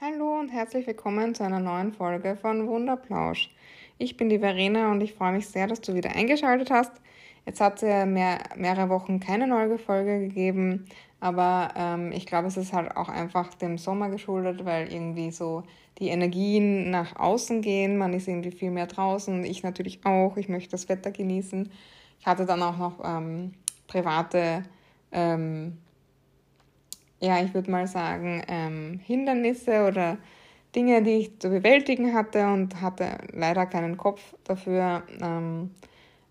Hallo und herzlich willkommen zu einer neuen Folge von Wunderplausch. Ich bin die Verena und ich freue mich sehr, dass du wieder eingeschaltet hast. Jetzt hat es ja mehr, mehrere Wochen keine neue Folge gegeben, aber ähm, ich glaube, es ist halt auch einfach dem Sommer geschuldet, weil irgendwie so die Energien nach außen gehen. Man ist irgendwie viel mehr draußen. Ich natürlich auch. Ich möchte das Wetter genießen. Ich hatte dann auch noch ähm, private ähm, ja, ich würde mal sagen, ähm, Hindernisse oder Dinge, die ich zu bewältigen hatte und hatte leider keinen Kopf dafür, ähm,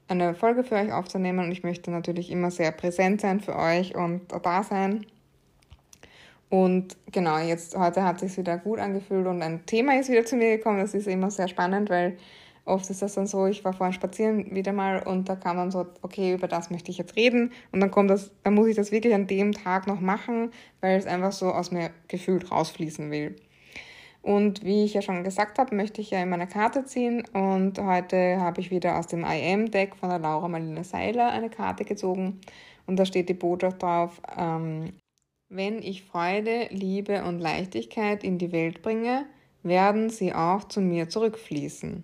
eine Folge für euch aufzunehmen. Und ich möchte natürlich immer sehr präsent sein für euch und da sein. Und genau, jetzt heute hat es sich wieder gut angefühlt und ein Thema ist wieder zu mir gekommen. Das ist immer sehr spannend, weil Oft ist das dann so, ich war vorhin spazieren wieder mal und da kam dann so, okay, über das möchte ich jetzt reden und dann kommt das, dann muss ich das wirklich an dem Tag noch machen, weil es einfach so aus mir gefühlt rausfließen will. Und wie ich ja schon gesagt habe, möchte ich ja in meiner Karte ziehen und heute habe ich wieder aus dem IM-Deck von der Laura Marlene Seiler eine Karte gezogen und da steht die Botschaft drauf, ähm, wenn ich Freude, Liebe und Leichtigkeit in die Welt bringe, werden sie auch zu mir zurückfließen.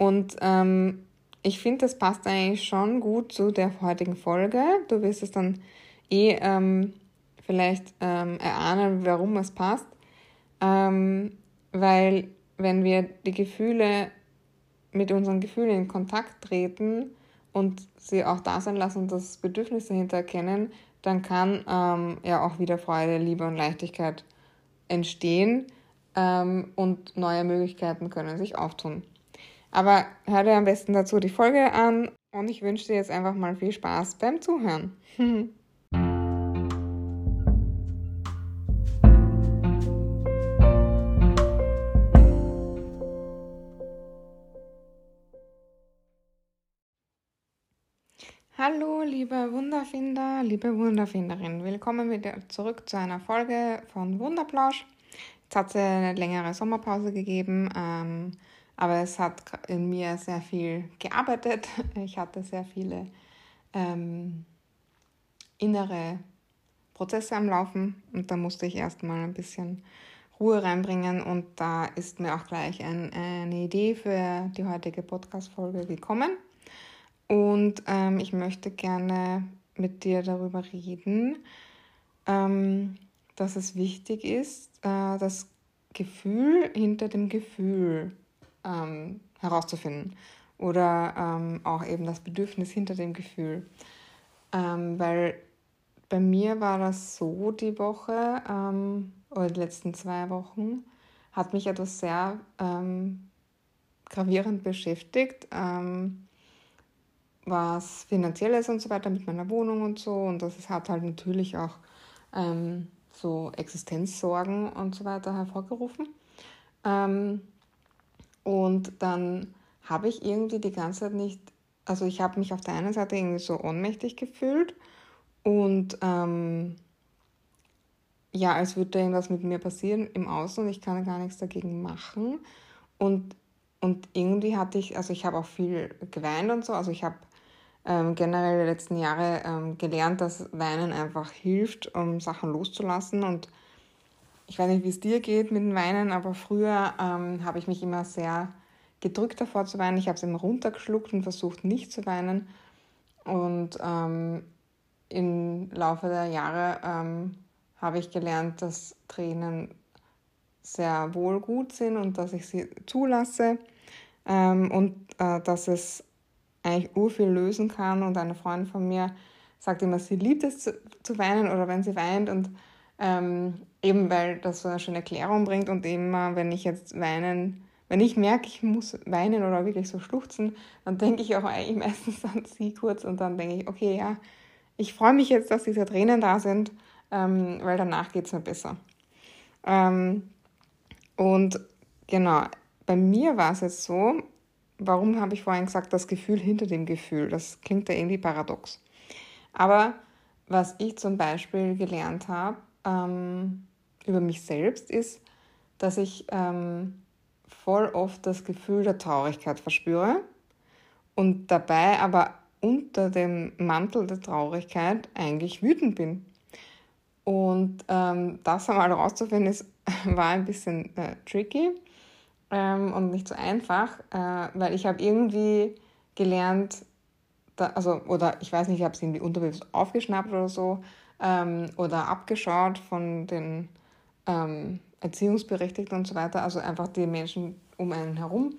Und ähm, ich finde, das passt eigentlich schon gut zu der heutigen Folge. Du wirst es dann eh ähm, vielleicht ähm, erahnen, warum es passt. Ähm, weil wenn wir die Gefühle mit unseren Gefühlen in Kontakt treten und sie auch da sein lassen und das Bedürfnis dahinter erkennen, dann kann ähm, ja auch wieder Freude, Liebe und Leichtigkeit entstehen ähm, und neue Möglichkeiten können sich auftun. Aber hör dir am besten dazu die Folge an und ich wünsche dir jetzt einfach mal viel Spaß beim Zuhören. Hallo, liebe Wunderfinder, liebe Wunderfinderin. Willkommen wieder zurück zu einer Folge von Wunderplausch. Jetzt hat es eine längere Sommerpause gegeben. Ähm, aber es hat in mir sehr viel gearbeitet. Ich hatte sehr viele ähm, innere Prozesse am Laufen und da musste ich erstmal ein bisschen Ruhe reinbringen und da ist mir auch gleich ein, eine Idee für die heutige Podcast-Folge gekommen. Und ähm, ich möchte gerne mit dir darüber reden, ähm, dass es wichtig ist, äh, das Gefühl hinter dem Gefühl ähm, herauszufinden. Oder ähm, auch eben das Bedürfnis hinter dem Gefühl. Ähm, weil bei mir war das so die Woche ähm, oder die letzten zwei Wochen, hat mich etwas sehr ähm, gravierend beschäftigt, ähm, was finanzielles und so weiter mit meiner Wohnung und so. Und das hat halt natürlich auch so Existenzsorgen und so weiter hervorgerufen. Ähm, und dann habe ich irgendwie die ganze Zeit nicht, also ich habe mich auf der einen Seite irgendwie so ohnmächtig gefühlt und ähm, ja, als würde irgendwas mit mir passieren im Außen und ich kann gar nichts dagegen machen. Und, und irgendwie hatte ich, also ich habe auch viel geweint und so, also ich habe ähm, generell die letzten Jahre ähm, gelernt, dass Weinen einfach hilft, um Sachen loszulassen und ich weiß nicht, wie es dir geht mit dem Weinen, aber früher ähm, habe ich mich immer sehr gedrückt davor zu weinen. Ich habe es immer runtergeschluckt und versucht nicht zu weinen. Und ähm, im Laufe der Jahre ähm, habe ich gelernt, dass Tränen sehr wohl gut sind und dass ich sie zulasse ähm, und äh, dass es eigentlich urviel lösen kann. Und eine Freundin von mir sagt immer, sie liebt es zu, zu weinen oder wenn sie weint und ähm, eben weil das so eine schöne Erklärung bringt und immer, wenn ich jetzt weinen, wenn ich merke, ich muss weinen oder wirklich so schluchzen, dann denke ich auch eigentlich meistens an sie kurz und dann denke ich, okay, ja, ich freue mich jetzt, dass diese Tränen da sind, ähm, weil danach geht es mir besser. Ähm, und genau, bei mir war es jetzt so, warum habe ich vorhin gesagt, das Gefühl hinter dem Gefühl, das klingt ja irgendwie paradox. Aber was ich zum Beispiel gelernt habe, ähm, über mich selbst ist, dass ich ähm, voll oft das Gefühl der Traurigkeit verspüre und dabei aber unter dem Mantel der Traurigkeit eigentlich wütend bin. Und ähm, das einmal rauszufinden, war ein bisschen äh, tricky ähm, und nicht so einfach, äh, weil ich habe irgendwie gelernt, da, also, oder ich weiß nicht, ich habe es irgendwie unterbewusst aufgeschnappt oder so, ähm, oder abgeschaut von den ähm, Erziehungsberechtigten und so weiter, also einfach die Menschen um einen herum,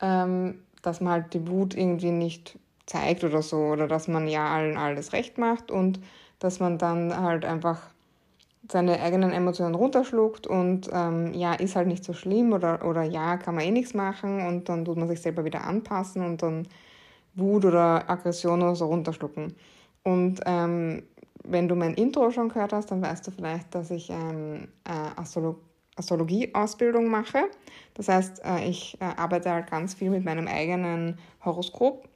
ähm, dass man halt die Wut irgendwie nicht zeigt oder so, oder dass man ja allen alles recht macht und dass man dann halt einfach seine eigenen Emotionen runterschluckt und ähm, ja, ist halt nicht so schlimm oder, oder ja, kann man eh nichts machen und dann tut man sich selber wieder anpassen und dann Wut oder Aggression oder so runterschlucken. Und ähm, wenn du mein Intro schon gehört hast, dann weißt du vielleicht, dass ich ähm, äh, Astrolog Astrologie-Ausbildung mache. Das heißt, äh, ich äh, arbeite halt ganz viel mit meinem eigenen Horoskop.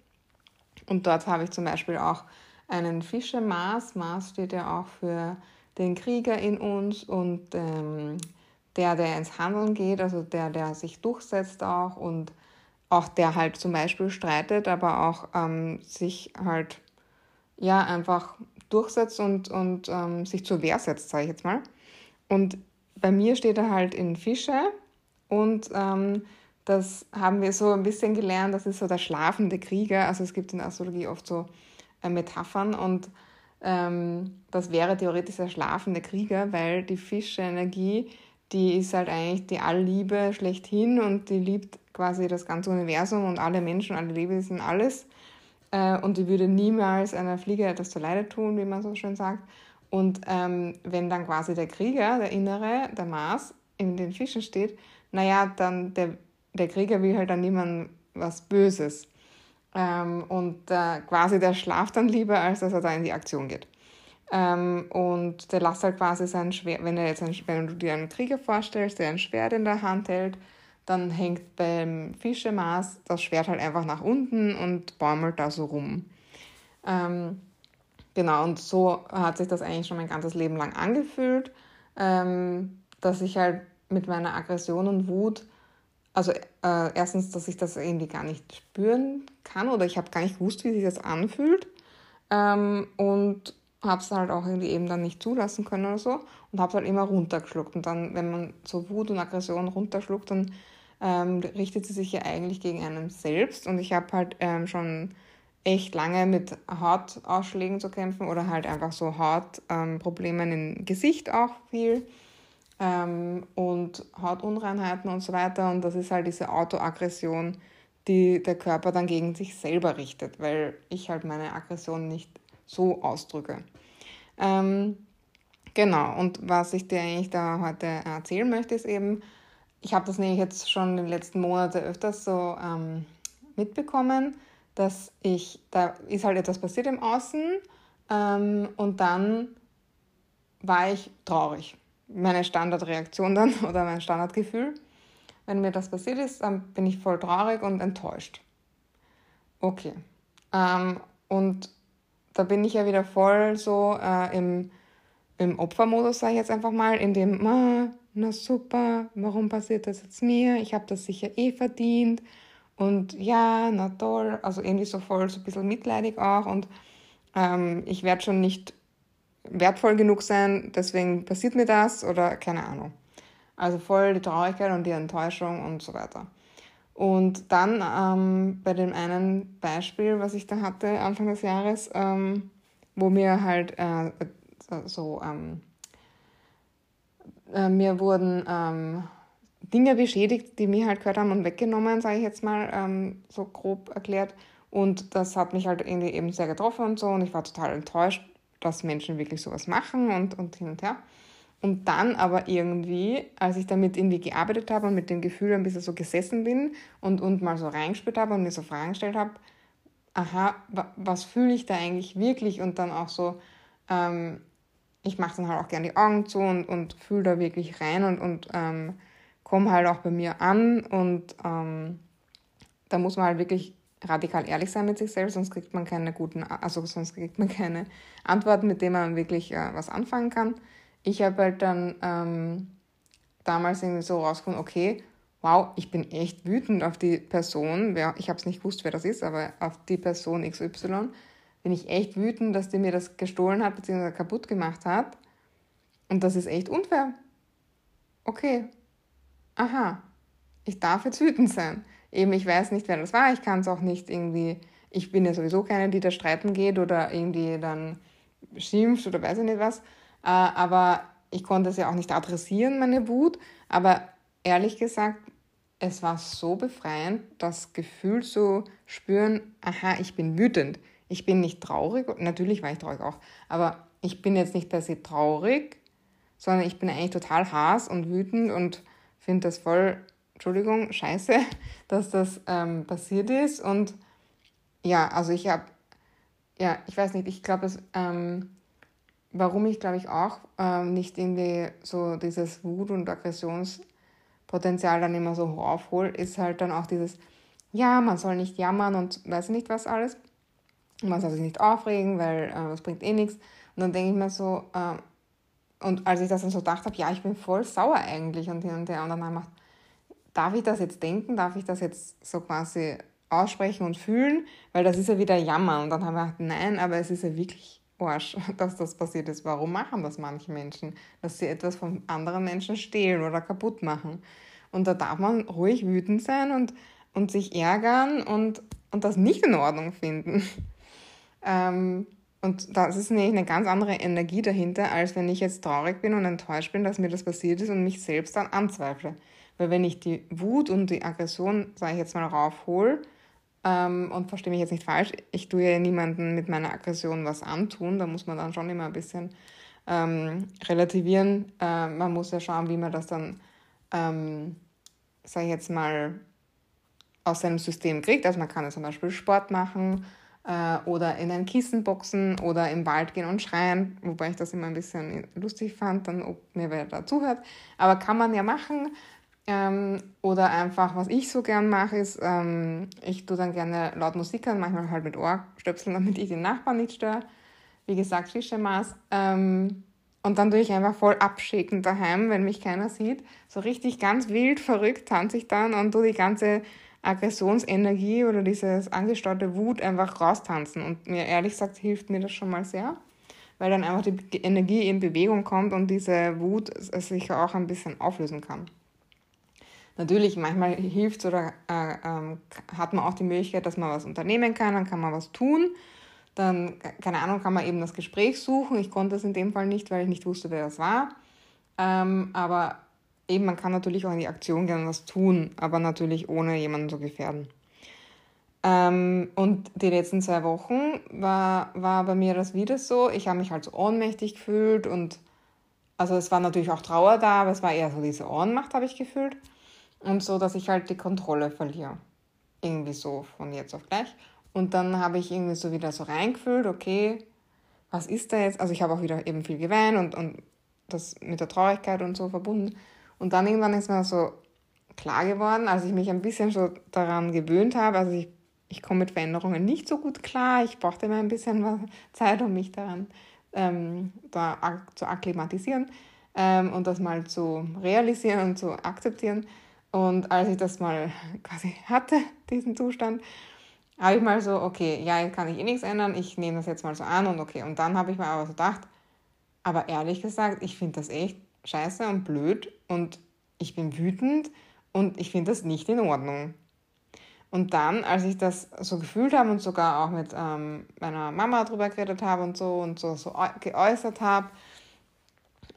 Und dort habe ich zum Beispiel auch einen Fische Mars. Mars steht ja auch für den Krieger in uns und ähm, der, der ins Handeln geht, also der, der sich durchsetzt auch und auch der halt zum Beispiel streitet, aber auch ähm, sich halt ja einfach durchsetzt und, und ähm, sich zur Wehr setzt, sage ich jetzt mal. Und bei mir steht er halt in Fische und ähm, das haben wir so ein bisschen gelernt, das ist so der schlafende Krieger. Also es gibt in der Astrologie oft so äh, Metaphern und ähm, das wäre theoretisch der schlafende Krieger, weil die Fische-Energie, die ist halt eigentlich die Allliebe schlechthin und die liebt quasi das ganze Universum und alle Menschen, alle Lebewesen, alles. Äh, und die würde niemals einer Fliege etwas zu Leide tun, wie man so schön sagt. Und ähm, wenn dann quasi der Krieger, der Innere, der Mars, in den Fischen steht, naja, dann der, der Krieger will halt dann niemand was Böses. Ähm, und äh, quasi der schlaft dann lieber, als dass er da in die Aktion geht. Ähm, und der lässt halt quasi sein Schwert, wenn, er jetzt ein, wenn du dir einen Krieger vorstellst, der ein Schwert in der Hand hält, dann hängt beim Fischemaß das Schwert halt einfach nach unten und bäumelt da so rum. Ähm, genau, und so hat sich das eigentlich schon mein ganzes Leben lang angefühlt, ähm, dass ich halt mit meiner Aggression und Wut also äh, erstens, dass ich das irgendwie gar nicht spüren kann oder ich habe gar nicht gewusst, wie sich das anfühlt. Ähm, und habe es halt auch irgendwie eben dann nicht zulassen können oder so und habe es halt immer runtergeschluckt. Und dann, wenn man so Wut und Aggression runterschluckt, dann ähm, richtet sie sich ja eigentlich gegen einen selbst. Und ich habe halt ähm, schon echt lange mit Hautausschlägen zu kämpfen oder halt einfach so Hautproblemen im Gesicht auch viel ähm, und Hautunreinheiten und so weiter. Und das ist halt diese Autoaggression, die der Körper dann gegen sich selber richtet, weil ich halt meine Aggression nicht so ausdrücke. Ähm, genau, und was ich dir eigentlich da heute erzählen möchte, ist eben, ich habe das nämlich jetzt schon in den letzten Monaten öfters so ähm, mitbekommen, dass ich, da ist halt etwas passiert im Außen ähm, und dann war ich traurig meine Standardreaktion dann oder mein Standardgefühl. Wenn mir das passiert ist, dann bin ich voll traurig und enttäuscht. Okay. Ähm, und da bin ich ja wieder voll so äh, im, im Opfermodus, sage ich jetzt einfach mal, in dem, ah, na super, warum passiert das jetzt mir? Ich habe das sicher eh verdient. Und ja, na toll. Also irgendwie so voll, so ein bisschen mitleidig auch. Und ähm, ich werde schon nicht wertvoll genug sein, deswegen passiert mir das oder keine Ahnung. Also voll die Traurigkeit und die Enttäuschung und so weiter. Und dann ähm, bei dem einen Beispiel, was ich da hatte Anfang des Jahres, ähm, wo mir halt äh, so, ähm, äh, mir wurden ähm, Dinge beschädigt, die mir halt gehört haben und weggenommen, sage ich jetzt mal ähm, so grob erklärt. Und das hat mich halt irgendwie eben sehr getroffen und so und ich war total enttäuscht dass Menschen wirklich sowas machen und, und hin und her. Und dann aber irgendwie, als ich damit irgendwie gearbeitet habe und mit dem Gefühl ein bisschen so gesessen bin und, und mal so reingespürt habe und mir so Fragen gestellt habe, aha, was fühle ich da eigentlich wirklich? Und dann auch so, ähm, ich mache dann halt auch gerne die Augen zu und, und fühle da wirklich rein und, und ähm, komme halt auch bei mir an. Und ähm, da muss man halt wirklich radikal ehrlich sein mit sich selbst, sonst kriegt man keine guten, also sonst kriegt man keine Antworten, mit denen man wirklich äh, was anfangen kann. Ich habe halt dann ähm, damals irgendwie so rausgefunden, okay, wow, ich bin echt wütend auf die Person, ich habe es nicht gewusst, wer das ist, aber auf die Person XY bin ich echt wütend, dass die mir das gestohlen hat bzw. kaputt gemacht hat. Und das ist echt unfair. Okay. Aha. Ich darf jetzt wütend sein. Eben, ich weiß nicht, wer das war. Ich kann es auch nicht irgendwie. Ich bin ja sowieso keine, die da streiten geht oder irgendwie dann schimpft oder weiß ich nicht was. Äh, aber ich konnte es ja auch nicht adressieren, meine Wut. Aber ehrlich gesagt, es war so befreiend, das Gefühl zu spüren, aha, ich bin wütend. Ich bin nicht traurig, natürlich war ich traurig auch, aber ich bin jetzt nicht per se traurig, sondern ich bin eigentlich total haß und wütend und finde das voll, Entschuldigung, scheiße, dass das ähm, passiert ist. Und ja, also ich habe, ja, ich weiß nicht, ich glaube, ähm, warum ich glaube ich auch ähm, nicht irgendwie so dieses Wut- und Aggressionspotenzial dann immer so aufhole, ist halt dann auch dieses, ja, man soll nicht jammern und weiß nicht was alles. Man soll sich nicht aufregen, weil äh, bringt eh nichts. Und dann denke ich mir so, äh, und als ich das dann so gedacht habe, ja, ich bin voll sauer eigentlich und hin und her. Und dann gedacht, darf ich das jetzt denken? Darf ich das jetzt so quasi aussprechen und fühlen? Weil das ist ja wieder Jammer. Und dann habe ich gedacht, nein, aber es ist ja wirklich Arsch, dass das passiert ist. Warum machen das manche Menschen? Dass sie etwas von anderen Menschen stehlen oder kaputt machen. Und da darf man ruhig wütend sein und, und sich ärgern und, und das nicht in Ordnung finden. Ähm, und das ist nämlich eine ganz andere Energie dahinter, als wenn ich jetzt traurig bin und enttäuscht bin, dass mir das passiert ist und mich selbst dann anzweifle. Weil wenn ich die Wut und die Aggression, sage ich jetzt mal, raufhole, ähm, und verstehe mich jetzt nicht falsch, ich tue ja niemandem mit meiner Aggression was antun, da muss man dann schon immer ein bisschen ähm, relativieren. Äh, man muss ja schauen, wie man das dann, ähm, sage ich jetzt mal, aus seinem System kriegt. Also man kann ja zum Beispiel Sport machen äh, oder in ein Kissen boxen oder im Wald gehen und schreien, wobei ich das immer ein bisschen lustig fand, dann ob mir wer da zuhört. Aber kann man ja machen. Ähm, oder einfach, was ich so gern mache, ist, ähm, ich tue dann gerne laut Musik an, manchmal halt mit Ohrstöpseln, damit ich den Nachbarn nicht störe. Wie gesagt, Fischemaß. Ähm, und dann tue ich einfach voll abschicken daheim, wenn mich keiner sieht. So richtig ganz wild verrückt tanze ich dann und tue die ganze Aggressionsenergie oder dieses angestaute Wut einfach raustanzen. Und mir ehrlich gesagt hilft mir das schon mal sehr, weil dann einfach die Energie in Bewegung kommt und diese Wut sich auch ein bisschen auflösen kann. Natürlich, manchmal hilft es oder äh, äh, hat man auch die Möglichkeit, dass man was unternehmen kann, dann kann man was tun. Dann, keine Ahnung, kann man eben das Gespräch suchen. Ich konnte es in dem Fall nicht, weil ich nicht wusste, wer das war. Ähm, aber eben, man kann natürlich auch in die Aktion und was tun, aber natürlich ohne jemanden zu gefährden. Ähm, und die letzten zwei Wochen war, war bei mir das wieder so. Ich habe mich halt so ohnmächtig gefühlt und also es war natürlich auch Trauer da, aber es war eher so diese Ohnmacht, habe ich gefühlt. Und so, dass ich halt die Kontrolle verliere. Irgendwie so von jetzt auf gleich. Und dann habe ich irgendwie so wieder so reingefühlt, okay, was ist da jetzt? Also ich habe auch wieder eben viel geweint und, und das mit der Traurigkeit und so verbunden. Und dann irgendwann ist mir so klar geworden, als ich mich ein bisschen so daran gewöhnt habe, also ich, ich komme mit Veränderungen nicht so gut klar, ich brauchte immer ein bisschen Zeit, um mich daran ähm, da zu akklimatisieren ähm, und das mal zu realisieren und zu akzeptieren. Und als ich das mal quasi hatte, diesen Zustand, habe ich mal so, okay, ja, jetzt kann ich eh nichts ändern, ich nehme das jetzt mal so an und okay. Und dann habe ich mir aber so gedacht, aber ehrlich gesagt, ich finde das echt scheiße und blöd und ich bin wütend und ich finde das nicht in Ordnung. Und dann, als ich das so gefühlt habe und sogar auch mit ähm, meiner Mama darüber geredet habe und so und so, so geäußert habe,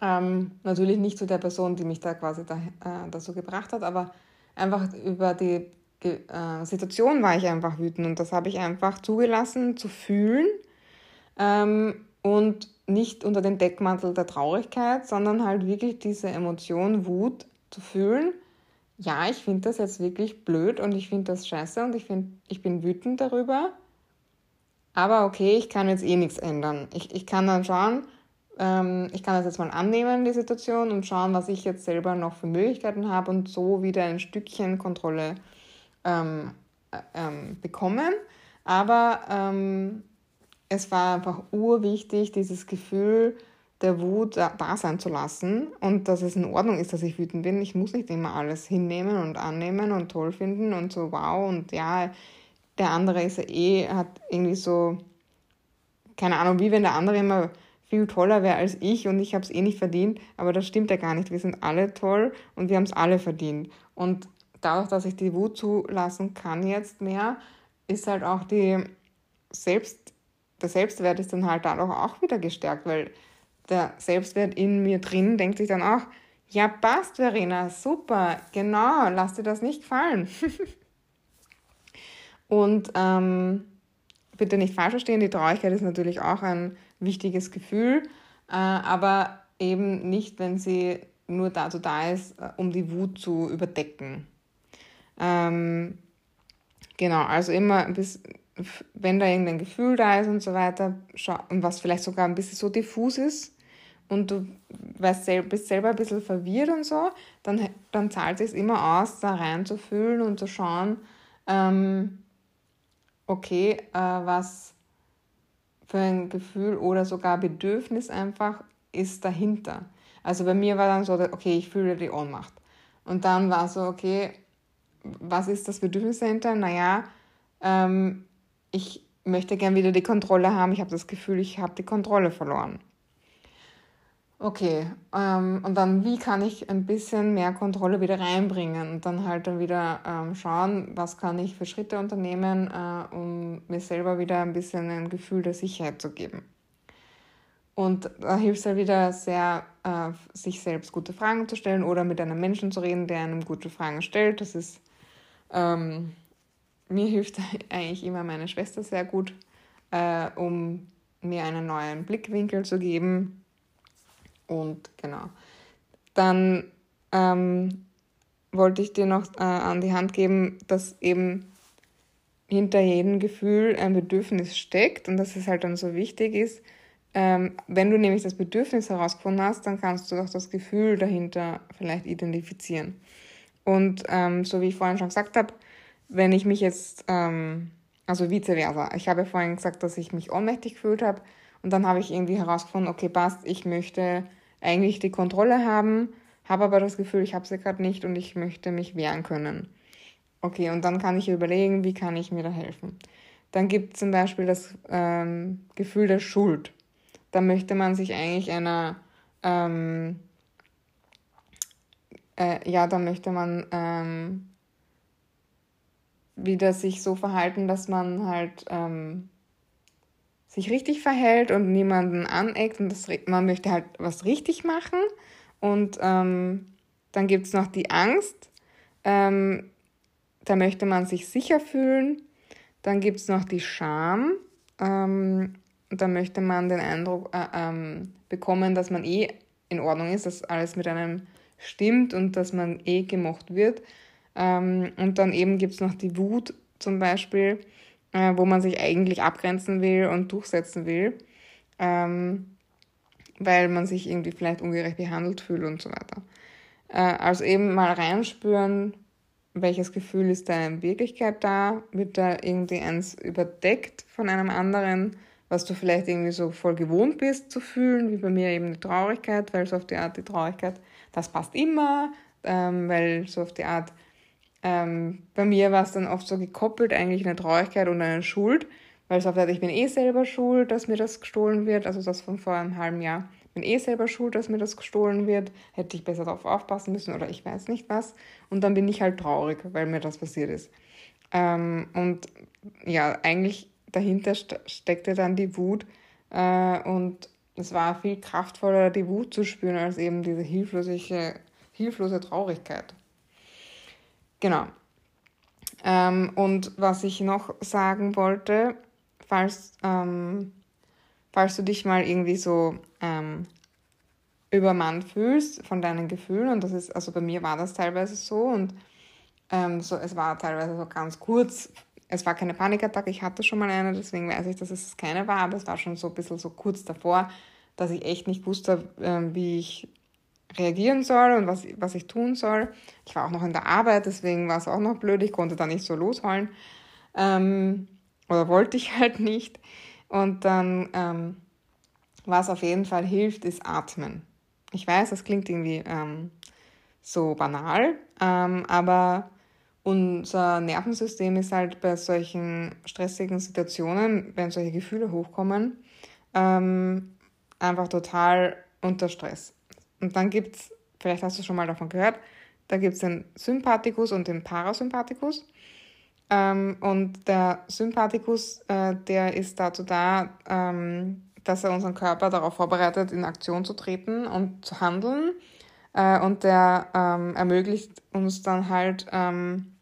ähm, natürlich nicht zu der Person, die mich da quasi da, äh, dazu gebracht hat, aber einfach über die äh, Situation war ich einfach wütend und das habe ich einfach zugelassen zu fühlen ähm, und nicht unter den Deckmantel der Traurigkeit, sondern halt wirklich diese Emotion Wut zu fühlen. Ja, ich finde das jetzt wirklich blöd und ich finde das scheiße und ich, find, ich bin wütend darüber. Aber okay, ich kann jetzt eh nichts ändern. Ich, ich kann dann schauen, ähm, ich kann das jetzt mal annehmen, die Situation, und schauen, was ich jetzt selber noch für Möglichkeiten habe und so wieder ein Stückchen Kontrolle ähm, äh, ähm, bekommen. Aber ähm, es war einfach urwichtig, dieses Gefühl der Wut da, sein zu lassen und dass es in Ordnung ist, dass ich wütend bin. Ich muss nicht immer alles hinnehmen und annehmen und toll finden und so wow und ja, der andere ist ja eh, hat irgendwie so, keine Ahnung, wie wenn der andere immer viel toller wäre als ich und ich habe es eh nicht verdient, aber das stimmt ja gar nicht. Wir sind alle toll und wir haben es alle verdient. Und dadurch, dass ich die Wut zulassen kann jetzt mehr, ist halt auch die Selbst, der Selbstwert ist dann halt dadurch auch wieder gestärkt, weil der Selbstwert in mir drin denkt sich dann auch, ja passt Verena, super, genau, lass dir das nicht gefallen. und ähm, bitte nicht falsch verstehen, die Traurigkeit ist natürlich auch ein wichtiges Gefühl, äh, aber eben nicht, wenn sie nur dazu da ist, äh, um die Wut zu überdecken. Ähm, genau, also immer bis, wenn da irgendein Gefühl da ist und so weiter, und was vielleicht sogar ein bisschen so diffus ist und du weißt, bist selber ein bisschen verwirrt und so, dann, dann zahlt es immer aus, da reinzufühlen und zu schauen, ähm, okay, äh, was für ein Gefühl oder sogar Bedürfnis einfach ist dahinter. Also bei mir war dann so, okay, ich fühle die Ohnmacht. Und dann war so, okay, was ist das Bedürfnis dahinter? Naja, ähm, ich möchte gern wieder die Kontrolle haben. Ich habe das Gefühl, ich habe die Kontrolle verloren. Okay, ähm, und dann, wie kann ich ein bisschen mehr Kontrolle wieder reinbringen und dann halt dann wieder ähm, schauen, was kann ich für Schritte unternehmen, äh, um mir selber wieder ein bisschen ein Gefühl der Sicherheit zu geben. Und da hilft es halt wieder sehr, äh, sich selbst gute Fragen zu stellen oder mit einem Menschen zu reden, der einem gute Fragen stellt. Das ist, ähm, mir hilft eigentlich immer meine Schwester sehr gut, äh, um mir einen neuen Blickwinkel zu geben und genau. Dann ähm, wollte ich dir noch äh, an die Hand geben, dass eben hinter jedem Gefühl ein Bedürfnis steckt und dass es halt dann so wichtig ist. Ähm, wenn du nämlich das Bedürfnis herausgefunden hast, dann kannst du auch das Gefühl dahinter vielleicht identifizieren. Und ähm, so wie ich vorhin schon gesagt habe, wenn ich mich jetzt, ähm, also vice versa, ich habe vorhin gesagt, dass ich mich ohnmächtig gefühlt habe und dann habe ich irgendwie herausgefunden, okay, passt, ich möchte eigentlich die Kontrolle haben, habe aber das Gefühl, ich habe sie gerade nicht und ich möchte mich wehren können. Okay, und dann kann ich überlegen, wie kann ich mir da helfen. Dann gibt es zum Beispiel das ähm, Gefühl der Schuld. Da möchte man sich eigentlich einer, ähm, äh, ja, da möchte man ähm, wieder sich so verhalten, dass man halt ähm, sich richtig verhält und niemanden aneckt und das, man möchte halt was richtig machen. Und ähm, dann gibt es noch die Angst, ähm, da möchte man sich sicher fühlen. Dann gibt es noch die Scham, ähm, da möchte man den Eindruck äh, ähm, bekommen, dass man eh in Ordnung ist, dass alles mit einem stimmt und dass man eh gemocht wird. Ähm, und dann eben gibt es noch die Wut zum Beispiel, äh, wo man sich eigentlich abgrenzen will und durchsetzen will, ähm, weil man sich irgendwie vielleicht ungerecht behandelt fühlt und so weiter. Äh, also eben mal reinspüren, welches Gefühl ist da in Wirklichkeit da, wird da irgendwie eins überdeckt von einem anderen, was du vielleicht irgendwie so voll gewohnt bist zu fühlen, wie bei mir eben die Traurigkeit, weil so auf die Art die Traurigkeit, das passt immer, ähm, weil so auf die Art ähm, bei mir war es dann oft so gekoppelt, eigentlich eine Traurigkeit und eine Schuld, weil es oft hat, ich bin eh selber schuld, dass mir das gestohlen wird, also das von vor einem halben Jahr. Ich bin eh selber schuld, dass mir das gestohlen wird, hätte ich besser darauf aufpassen müssen oder ich weiß nicht was. Und dann bin ich halt traurig, weil mir das passiert ist. Ähm, und ja, eigentlich dahinter steckte dann die Wut äh, und es war viel kraftvoller, die Wut zu spüren, als eben diese hilflose, hilflose Traurigkeit. Genau. Ähm, und was ich noch sagen wollte, falls, ähm, falls du dich mal irgendwie so ähm, übermannt fühlst von deinen Gefühlen, und das ist, also bei mir war das teilweise so, und ähm, so, es war teilweise so ganz kurz, es war keine Panikattacke, ich hatte schon mal eine, deswegen weiß ich, dass es keine war, aber es war schon so ein bisschen so kurz davor, dass ich echt nicht wusste, äh, wie ich reagieren soll und was, was ich tun soll. Ich war auch noch in der Arbeit, deswegen war es auch noch blöd. Ich konnte da nicht so losholen. Ähm, oder wollte ich halt nicht. Und dann, ähm, was auf jeden Fall hilft, ist Atmen. Ich weiß, das klingt irgendwie ähm, so banal, ähm, aber unser Nervensystem ist halt bei solchen stressigen Situationen, wenn solche Gefühle hochkommen, ähm, einfach total unter Stress. Und dann gibt es, vielleicht hast du schon mal davon gehört, da gibt es den Sympathikus und den Parasympathikus. Ähm, und der Sympathikus, äh, der ist dazu da, ähm, dass er unseren Körper darauf vorbereitet, in Aktion zu treten und zu handeln. Äh, und der ähm, ermöglicht uns dann halt ähm,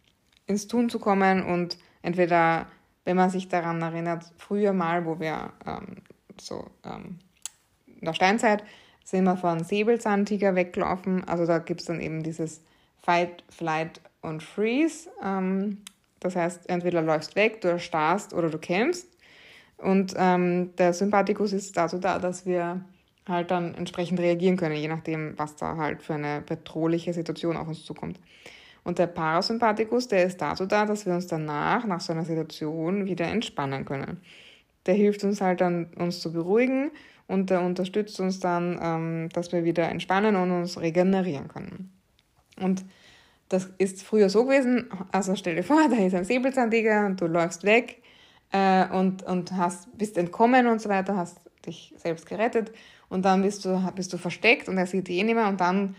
ins Tun zu kommen und entweder, wenn man sich daran erinnert, früher mal, wo wir ähm, so ähm, in der Steinzeit sind wir von Säbelzahntiger weggelaufen. Also da gibt es dann eben dieses Fight, Flight und Freeze. Ähm, das heißt, entweder läufst weg, du erstarrst oder du kämpfst. Und ähm, der Sympathikus ist dazu da, dass wir halt dann entsprechend reagieren können, je nachdem, was da halt für eine bedrohliche Situation auf uns zukommt. Und der Parasympathikus, der ist dazu da, dass wir uns danach, nach so einer Situation, wieder entspannen können. Der hilft uns halt dann, uns zu beruhigen und der unterstützt uns dann, ähm, dass wir wieder entspannen und uns regenerieren können. Und das ist früher so gewesen, also stell dir vor, da ist ein Säbelzahntiger und du läufst weg äh, und, und hast, bist entkommen und so weiter, hast dich selbst gerettet und dann bist du, bist du versteckt und er sieht dich eh nicht mehr und dann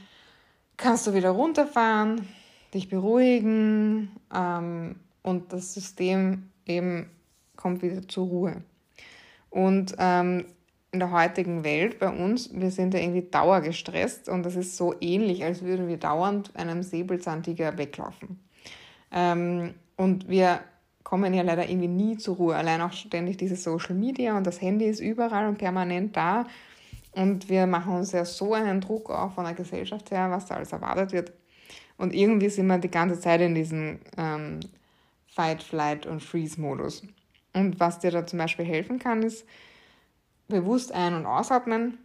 kannst du wieder runterfahren, dich beruhigen ähm, und das System eben kommt wieder zur Ruhe. Und ähm, in der heutigen Welt bei uns, wir sind ja irgendwie dauergestresst und das ist so ähnlich, als würden wir dauernd einem Säbelzahntiger weglaufen. Ähm, und wir kommen ja leider irgendwie nie zur Ruhe. Allein auch ständig diese Social Media und das Handy ist überall und permanent da. Und wir machen uns ja so einen Druck auch von der Gesellschaft her, was da alles erwartet wird. Und irgendwie sind wir die ganze Zeit in diesem ähm, Fight, Flight und Freeze-Modus. Und was dir da zum Beispiel helfen kann, ist, bewusst ein- und ausatmen,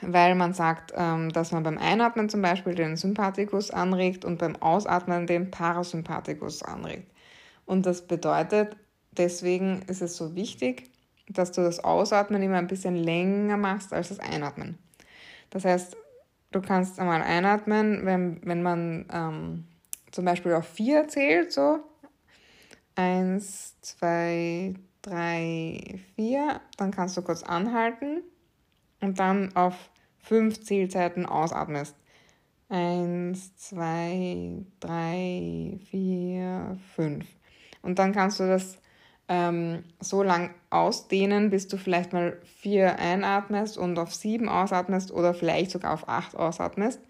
weil man sagt, ähm, dass man beim Einatmen zum Beispiel den Sympathikus anregt und beim Ausatmen den Parasympathikus anregt. Und das bedeutet, deswegen ist es so wichtig, dass du das Ausatmen immer ein bisschen länger machst als das Einatmen. Das heißt, du kannst einmal einatmen, wenn, wenn man ähm, zum Beispiel auf vier zählt, so eins, zwei, drei, vier. Dann kannst du kurz anhalten und dann auf fünf Zählzeiten ausatmest. Eins, zwei, drei, vier, fünf. Und dann kannst du das ähm, so lang ausdehnen, bis du vielleicht mal vier einatmest und auf sieben ausatmest oder vielleicht sogar auf acht ausatmest.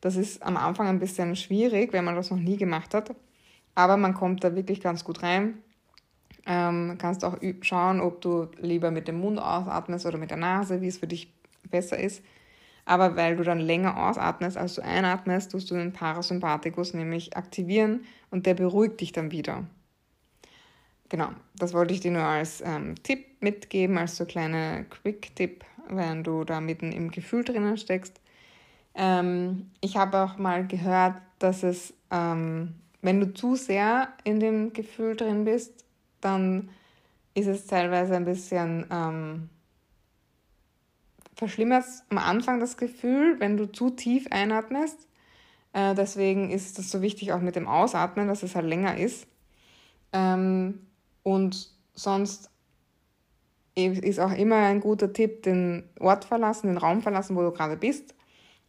Das ist am Anfang ein bisschen schwierig, wenn man das noch nie gemacht hat. Aber man kommt da wirklich ganz gut rein. Ähm, kannst auch schauen, ob du lieber mit dem Mund ausatmest oder mit der Nase, wie es für dich besser ist. Aber weil du dann länger ausatmest, als du einatmest, tust du den Parasympathikus nämlich aktivieren und der beruhigt dich dann wieder. Genau, das wollte ich dir nur als ähm, Tipp mitgeben, als so kleine Quick-Tipp, wenn du da mitten im Gefühl drinnen steckst. Ähm, ich habe auch mal gehört, dass es, ähm, wenn du zu sehr in dem Gefühl drin bist, dann ist es teilweise ein bisschen ähm, verschlimmert am Anfang das Gefühl, wenn du zu tief einatmest. Äh, deswegen ist es so wichtig auch mit dem Ausatmen, dass es halt länger ist. Ähm, und sonst ist auch immer ein guter Tipp, den Ort verlassen, den Raum verlassen, wo du gerade bist.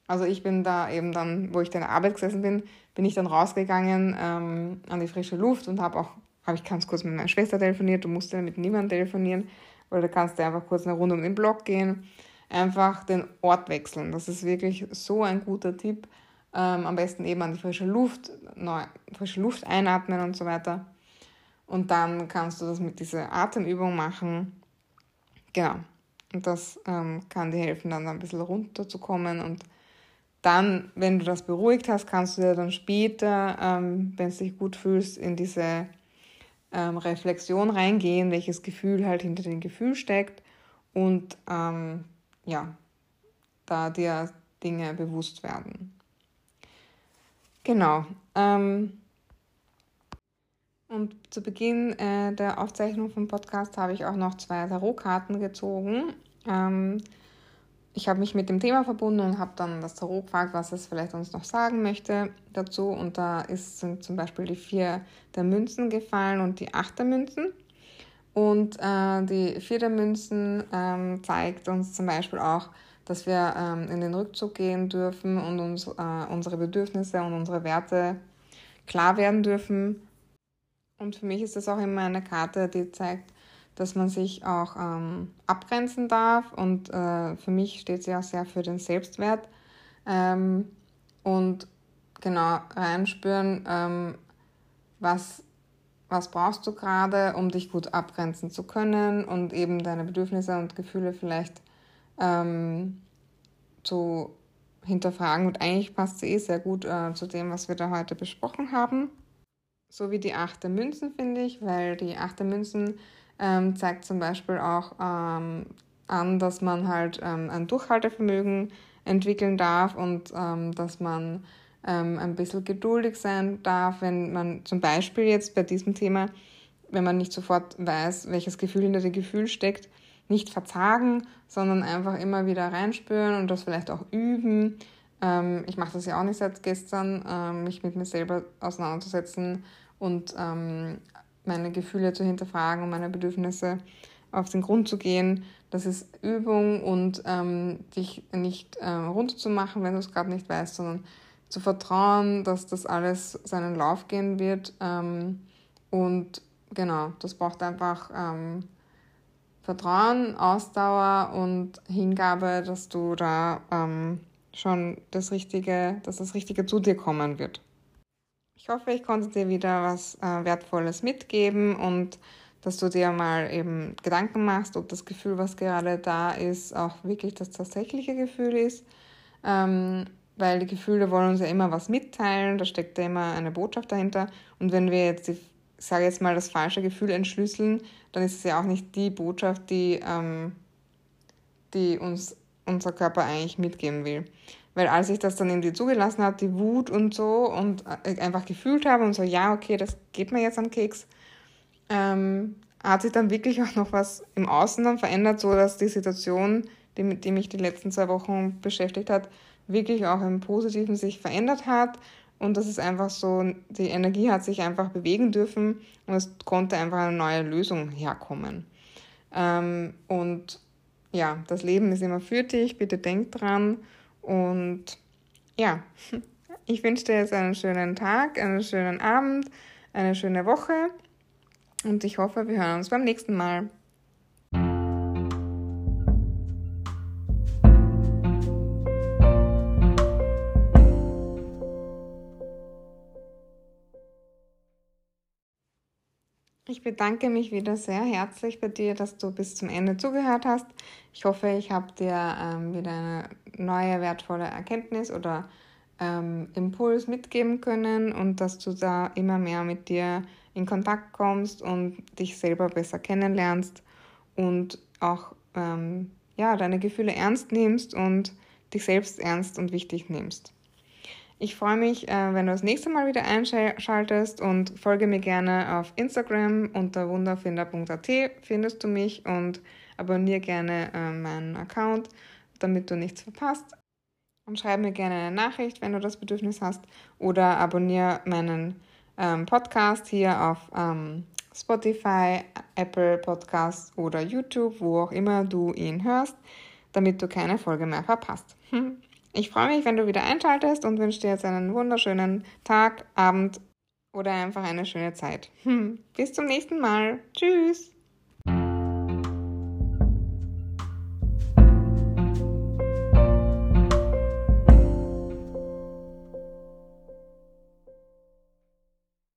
Also ich bin da eben dann, wo ich in der Arbeit gesessen bin, bin ich dann rausgegangen ähm, an die frische Luft und habe auch habe ich ganz kurz mit meiner Schwester telefoniert, du musst ja mit niemandem telefonieren, weil da kannst du einfach kurz eine Runde um den Block gehen, einfach den Ort wechseln. Das ist wirklich so ein guter Tipp. Ähm, am besten eben an die frische Luft, neu, frische Luft einatmen und so weiter. Und dann kannst du das mit dieser Atemübung machen. Genau. Und das ähm, kann dir helfen, dann ein bisschen runterzukommen. Und dann, wenn du das beruhigt hast, kannst du dir dann später, ähm, wenn du dich gut fühlst, in diese ähm, Reflexion reingehen, welches Gefühl halt hinter dem Gefühl steckt und ähm, ja, da dir Dinge bewusst werden. Genau. Ähm, und zu Beginn äh, der Aufzeichnung vom Podcast habe ich auch noch zwei Tarotkarten gezogen. Ich habe mich mit dem Thema verbunden und habe dann das Tarot gefragt, was es vielleicht uns noch sagen möchte dazu. Und da ist, sind zum Beispiel die vier der Münzen gefallen und die acht der Münzen. Und äh, die vier der Münzen ähm, zeigt uns zum Beispiel auch, dass wir ähm, in den Rückzug gehen dürfen und uns äh, unsere Bedürfnisse und unsere Werte klar werden dürfen. Und für mich ist das auch immer eine Karte, die zeigt, dass man sich auch ähm, abgrenzen darf. Und äh, für mich steht sie auch sehr für den Selbstwert. Ähm, und genau reinspüren, ähm, was, was brauchst du gerade, um dich gut abgrenzen zu können und eben deine Bedürfnisse und Gefühle vielleicht ähm, zu hinterfragen. Und eigentlich passt sie eh sehr gut äh, zu dem, was wir da heute besprochen haben. So wie die achte Münzen, finde ich, weil die achte Münzen ähm, zeigt zum Beispiel auch ähm, an, dass man halt ähm, ein Durchhaltevermögen entwickeln darf und ähm, dass man ähm, ein bisschen geduldig sein darf, wenn man zum Beispiel jetzt bei diesem Thema, wenn man nicht sofort weiß, welches Gefühl hinter dem Gefühl steckt, nicht verzagen, sondern einfach immer wieder reinspüren und das vielleicht auch üben. Ähm, ich mache das ja auch nicht seit gestern, mich mit mir selber auseinanderzusetzen und meine Gefühle zu hinterfragen und meine Bedürfnisse auf den Grund zu gehen. Das ist Übung und ähm, dich nicht äh, runterzumachen, wenn du es gerade nicht weißt, sondern zu vertrauen, dass das alles seinen Lauf gehen wird. Ähm, und genau, das braucht einfach ähm, Vertrauen, Ausdauer und Hingabe, dass du da ähm, schon das Richtige, dass das Richtige zu dir kommen wird. Ich hoffe, ich konnte dir wieder was äh, Wertvolles mitgeben und dass du dir mal eben Gedanken machst, ob das Gefühl, was gerade da ist, auch wirklich das tatsächliche Gefühl ist. Ähm, weil die Gefühle wollen uns ja immer was mitteilen, da steckt ja immer eine Botschaft dahinter. Und wenn wir jetzt, die, ich sage jetzt mal, das falsche Gefühl entschlüsseln, dann ist es ja auch nicht die Botschaft, die, ähm, die uns unser Körper eigentlich mitgeben will. Weil als ich das dann irgendwie zugelassen habe, die Wut und so, und äh, einfach gefühlt habe und so, ja, okay, das geht mir jetzt am Keks, ähm, hat sich dann wirklich auch noch was im Außen dann verändert, so dass die Situation, die, die mich die letzten zwei Wochen beschäftigt hat, wirklich auch im Positiven sich verändert hat. Und das ist einfach so, die Energie hat sich einfach bewegen dürfen und es konnte einfach eine neue Lösung herkommen. Ähm, und ja, das Leben ist immer für dich, bitte denk dran. Und ja, ich wünsche dir jetzt einen schönen Tag, einen schönen Abend, eine schöne Woche und ich hoffe, wir hören uns beim nächsten Mal. Ich bedanke mich wieder sehr herzlich bei dir, dass du bis zum Ende zugehört hast. Ich hoffe, ich habe dir ähm, wieder eine neue wertvolle Erkenntnis oder ähm, Impuls mitgeben können und dass du da immer mehr mit dir in Kontakt kommst und dich selber besser kennenlernst und auch ähm, ja, deine Gefühle ernst nimmst und dich selbst ernst und wichtig nimmst. Ich freue mich, äh, wenn du das nächste Mal wieder einschaltest und folge mir gerne auf Instagram unter wunderfinder.at findest du mich und abonniere gerne äh, meinen Account, damit du nichts verpasst. Und schreib mir gerne eine Nachricht, wenn du das Bedürfnis hast oder abonniere meinen ähm, Podcast hier auf ähm, Spotify, Apple Podcasts oder YouTube, wo auch immer du ihn hörst, damit du keine Folge mehr verpasst. Ich freue mich, wenn du wieder einschaltest und wünsche dir jetzt einen wunderschönen Tag, Abend oder einfach eine schöne Zeit. Bis zum nächsten Mal. Tschüss.